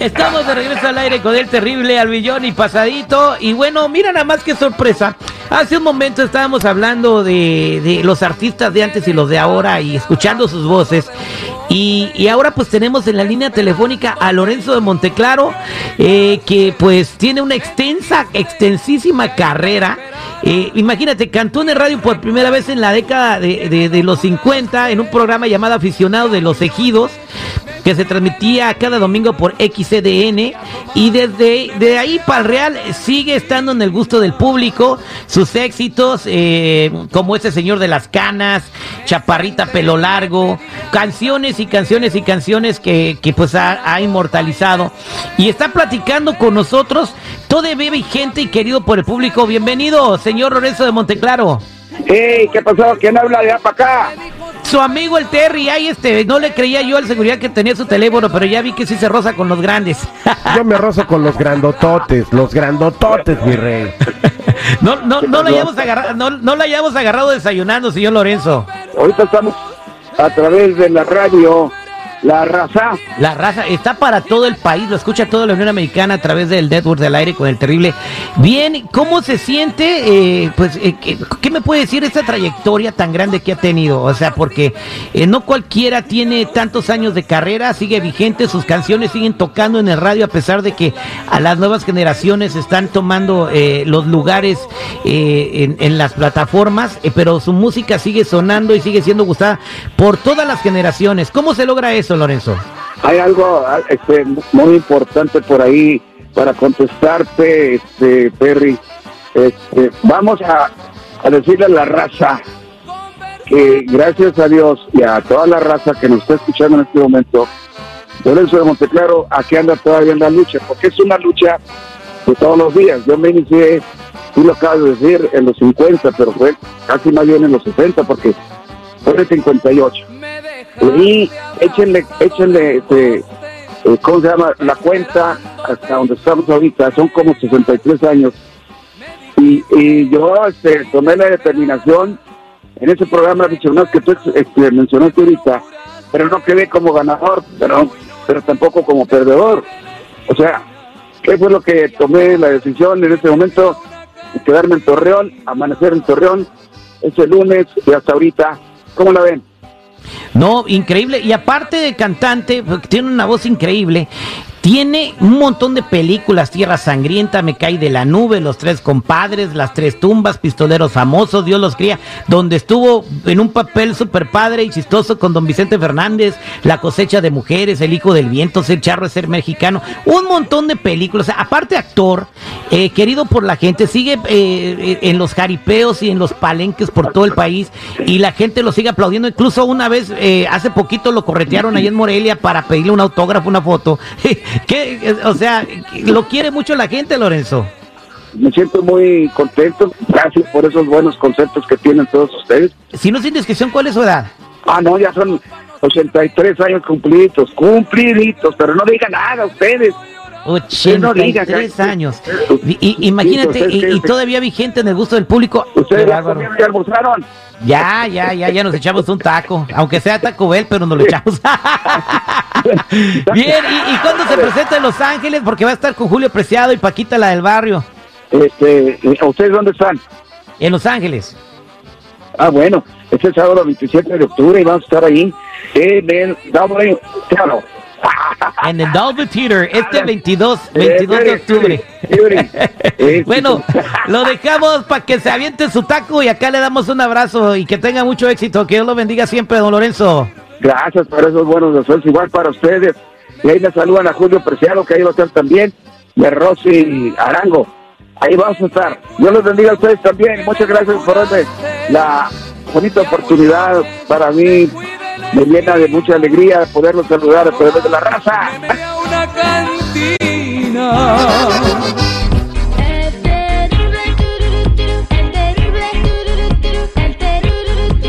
de regreso al aire con el terrible Albillón y pasadito. Y bueno, mira nada más que sorpresa. Hace un momento estábamos hablando de, los artistas de antes y los de ahora y escuchando sus voces. Y, ahora pues tenemos en la línea telefónica a Lorenzo de Monteclaro, eh, que pues tiene una extensa, extensísima carrera. Eh, imagínate, cantó en el radio por primera vez en la década de, de- de los 50 en un programa llamado Aficionado de los Ejidos que se transmitía cada domingo por XCDN y desde de ahí para el Real sigue estando en el gusto del público, sus éxitos eh, como ese señor de las canas, Chaparrita pelo largo, canciones y canciones y canciones que, que pues ha, inmortalizado y está platicando con nosotros, todavía vigente y querido por el público. Bienvenido, señor Lorenzo de Monteclaro. Hey, ¿qué pasó? ¿Quién habla de allá para acá? Su amigo el Terry, ahí este, no le creía yo al seguridad que tenía su teléfono, pero ya vi que sí se roza con los grandes. Yo me rozo con los grandototes, los grandototes, mi rey. no, no, no la hayamos agarrado, no, no la hayamos agarrado desayunando, señor Lorenzo. Ahorita estamos a través de la radio La Raza. La raza está para todo el país, lo escucha toda la Unión Americana a través del Network del aire con el terrible. Bien, ¿cómo se siente? Eh, pues, eh, ¿qué, me puede decir esta trayectoria tan grande que ha tenido? O sea, porque eh, no cualquiera tiene tantos años de carrera, sigue vigente, sus canciones siguen tocando en el radio a pesar de que a las nuevas generaciones están tomando eh, los lugares eh, en, las plataformas, pero su música sigue sonando y sigue siendo gustada por todas las generaciones. ¿Cómo se logra eso, Lorenzo? Hay algo este, muy importante por ahí para contestarte, este, Perry. Este, vamos a, a decirle a la raza que gracias a Dios y a toda la raza que nos está escuchando en este momento, Lorenzo de Monteclaro aquí anda todavía en la lucha, porque es una lucha de todos los días. Yo me inicié, tú lo acabas de decir, en los 50, pero fue casi más bien en los 60, porque fue en el 58. Y échenle, échenle, este, eh, ¿cómo se llama? La cuenta hasta donde estamos ahorita, son como 63 años. Y, y yo este, tomé la determinación en ese programa adicional que tú este, mencionaste ahorita, pero no quedé como ganador, pero, pero tampoco como perdedor. O sea, ¿qué fue lo que tomé la decisión en ese momento? Quedarme en Torreón, amanecer en Torreón, ese lunes y hasta ahorita. ¿Cómo la ven? No, increíble. Y aparte de cantante, tiene una voz increíble. Tiene un montón de películas, Tierra Sangrienta, Me Cae de la Nube, Los Tres Compadres, Las Tres Tumbas, Pistoleros Famosos, Dios los cría, donde estuvo en un papel súper padre y chistoso con don Vicente Fernández, La cosecha de mujeres, El hijo del viento, Ser charro es ser mexicano, un montón de películas. Aparte actor, eh, querido por la gente, sigue eh, en los jaripeos y en los palenques por todo el país y la gente lo sigue aplaudiendo. Incluso una vez, eh, hace poquito lo corretearon ahí en Morelia para pedirle un autógrafo, una foto. ¿Qué? O sea, lo quiere mucho la gente, Lorenzo. Me siento muy contento, gracias por esos buenos conceptos que tienen todos ustedes. Si no es indiscreción, ¿cuál es su edad? Ah, no, ya son 83 años cumpliditos, cumpliditos, pero no digan nada ustedes. No diga, 83 que- años. Sí, Y, imagínate, y, todavía vigente en el gusto del público. Ustedes ya almorzaron. Ya, ya, ya, ya nos echamos un taco. Aunque sea Taco Bell, pero nos lo echamos. Bien, ¿y, y cuándo se presenta en Los Ángeles? Porque va a estar con Julio Preciado y Paquita, la del barrio. Este, ¿Ustedes dónde están? En Los Ángeles. Ah, bueno, este sábado 27 de octubre y vamos a estar ahí en el Double Teatro. En el Dolby Theater, este 22, 22 de Eh, octubre. sí, sí, sí. Bueno, lo dejamos para que se aviente su taco y acá le damos un abrazo y que tenga mucho éxito. Que Dios lo bendiga siempre, don Lorenzo. Gracias por esos buenos deseos, igual para ustedes. Y ahí me saludan a Julio Preciado, que ahí va a estar también, y a Rosy Arango. Ahí vamos a estar. Dios los bendiga a ustedes también. Muchas gracias por darme la bonita oportunidad para mí. Me llena de mucha alegría poderlos saludar a través de la raza.